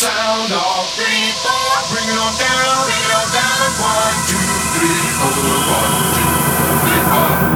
sound off, three, four. Bring it on down, bring it on down. One, two, three, four. One, two, three, four.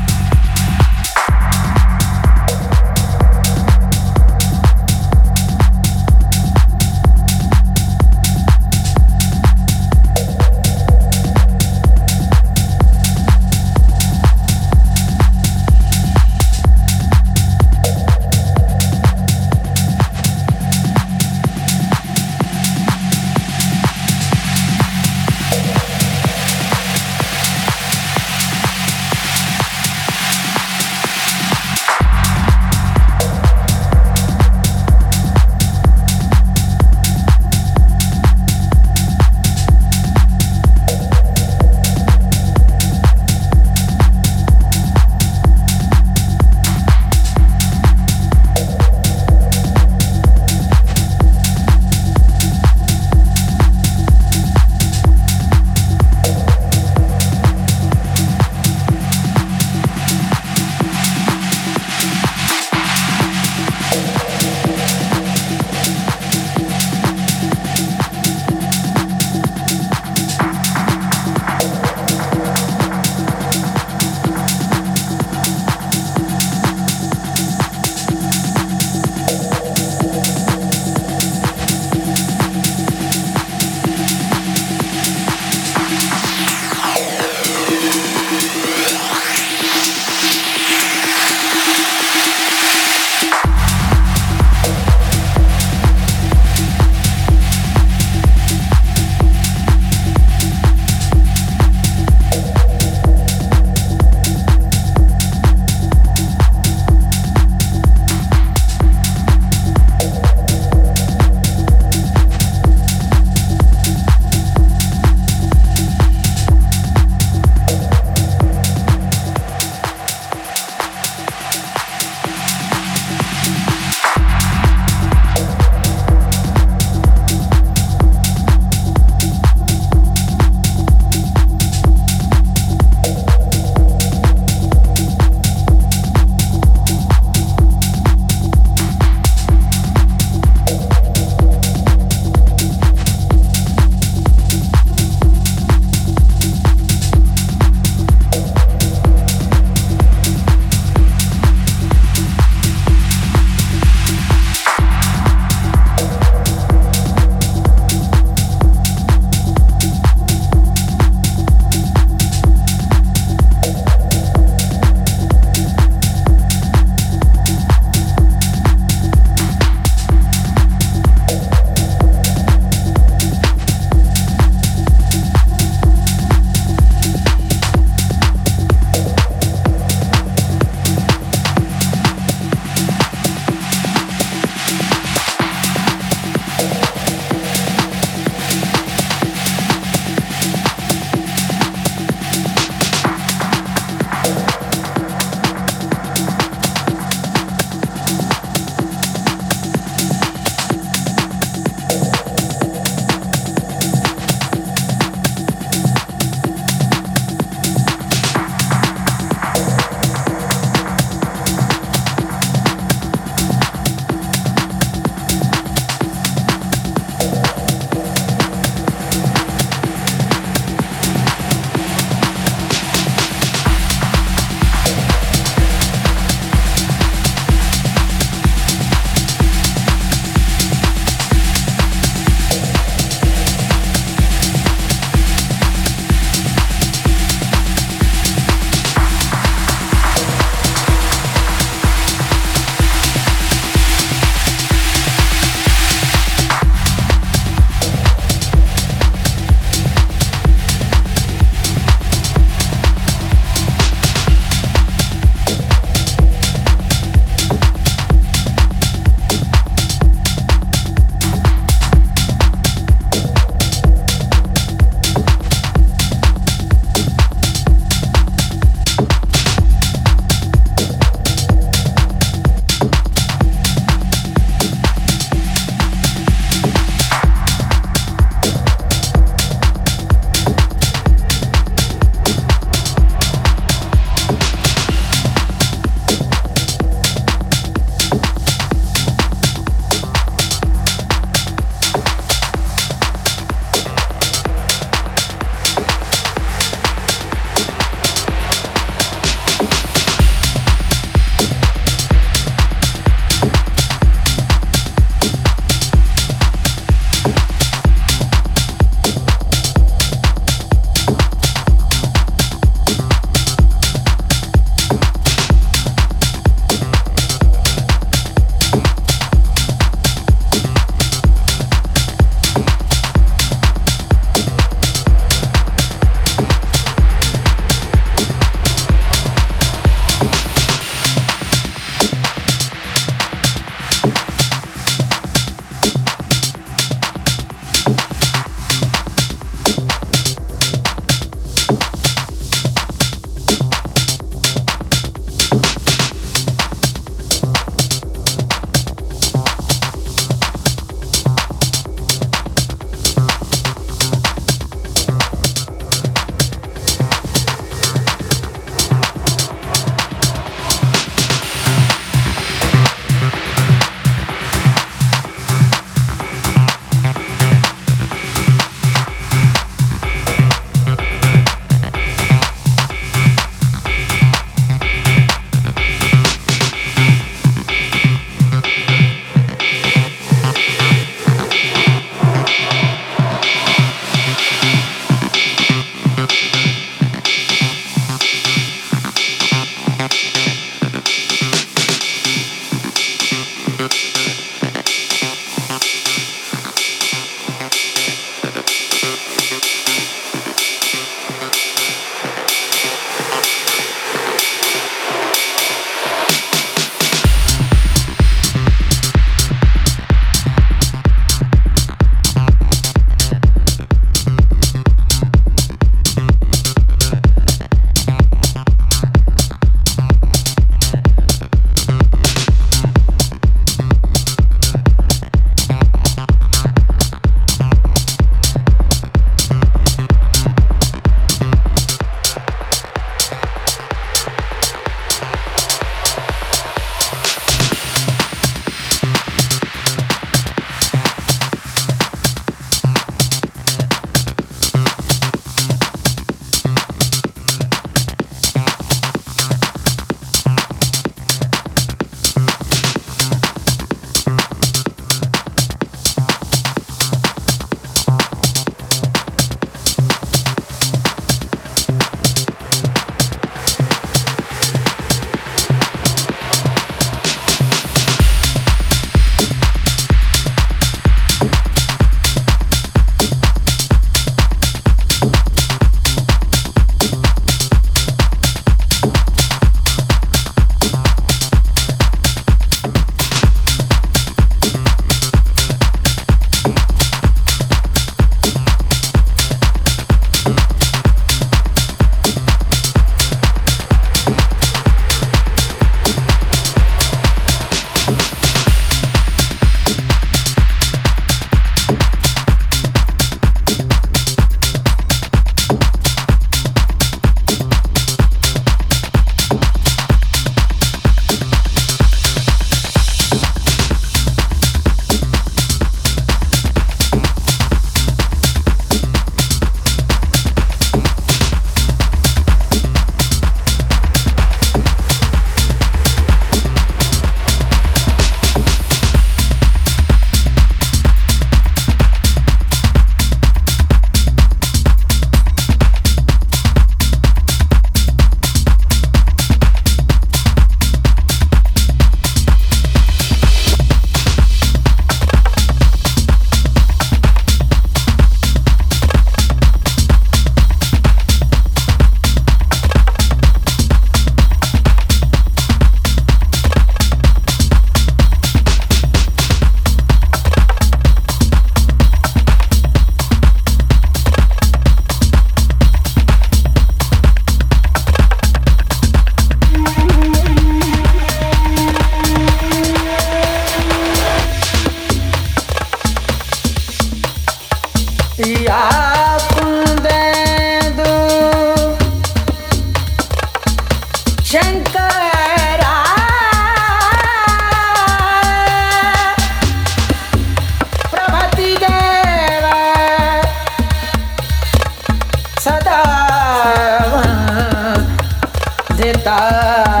তা